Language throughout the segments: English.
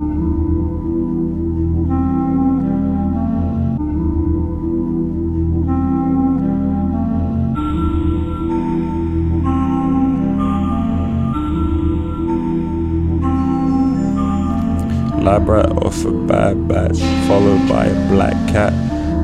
Lab rat off a bad batch, followed by a black cat.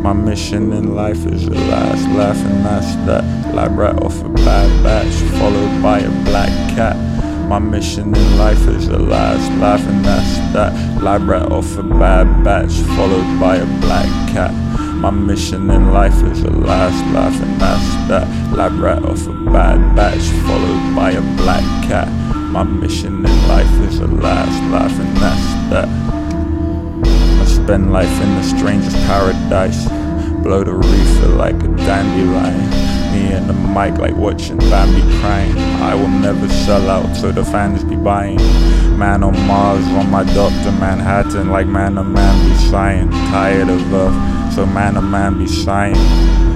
My mission in life is the last laugh, and that's that. Lab rat off a bad batch, followed by a black cat. My mission in life is the last laugh, and that's that. Lab rat off a bad batch, followed by a black cat. My mission in life is the last laugh, and that's that. Lab rat off a bad batch, followed by a black cat. My mission in life is the last laugh, and that's that. I spend life in the strangest paradise. Blow the reefer like a dandelion. Me and the mic like watching Bambi crying. I will never sell out, so the fans be buying. Man on Mars, on my Dr. Manhattan, like man a man be sighing. Tired of Earth, so man a man be sighing.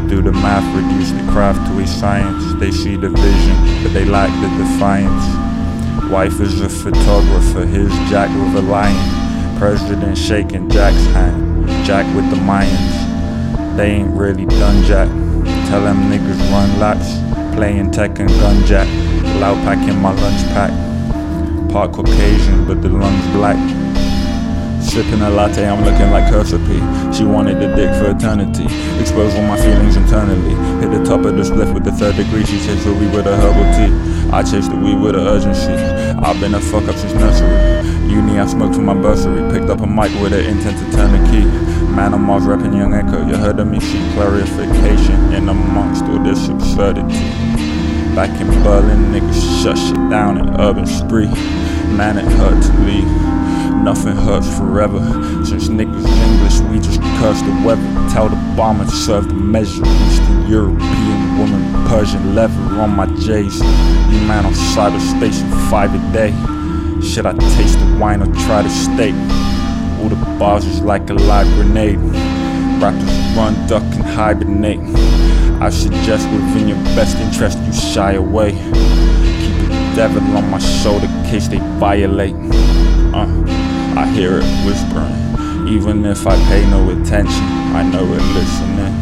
Do the math, reduce the craft to a science. They see the vision, but they lack the defiance. Wife is a photographer, his Jack with a lion. President shaking Jack's hand, Jack with the Mayans. They ain't really done Jack. Tell them niggas run laps, playing tech and gun jack. Loud pack in my lunch pack. Part Caucasian, but the lungs black. Sipping a latte, I'm looking like Cursor. She wanted the dick for eternity. Expose all my feelings internally. Hit the top of the split with the third degree. She chased the weed with a herbal tea. I chased the weed with a urgency. I've been a fuck up since nursery. Uni, I smoked from my bursary. Picked up a mic with an intent to turn the key. Man on Mars rapping Young Echo. You heard of me seek clarification in amongst all this absurdity. Back in Berlin, niggas shut shit down in urban spree. Man, it hurt to leave. Nothing hurts forever. Since niggas English, we just curse the weather. Tell the bomber to serve the measure. Eastern European woman, Persian leather on my J's. You man on cyberspace for five a day. Should I taste the wine or try the steak? All the bars is like a live grenade. Rappers run, duck, and hibernate. I suggest within your best interest you shy away. Keep the devil on my shoulder in case they violate. Uh, I hear it whispering. Even if I pay no attention, I know it listening.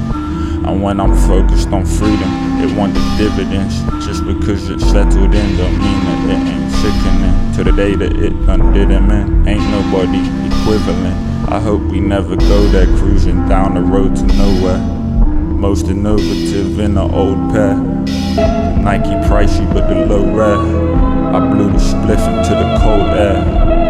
And when I'm focused on freedom, it want the dividends. Just because it's settled in don't mean that it ain't sickening. To the day that it done did him in, ain't nobody equivalent. I hope we never go there cruising down the road to nowhere. Most innovative in an old pair. Nike pricey, but the low rare. I blew the spliff into the cold air.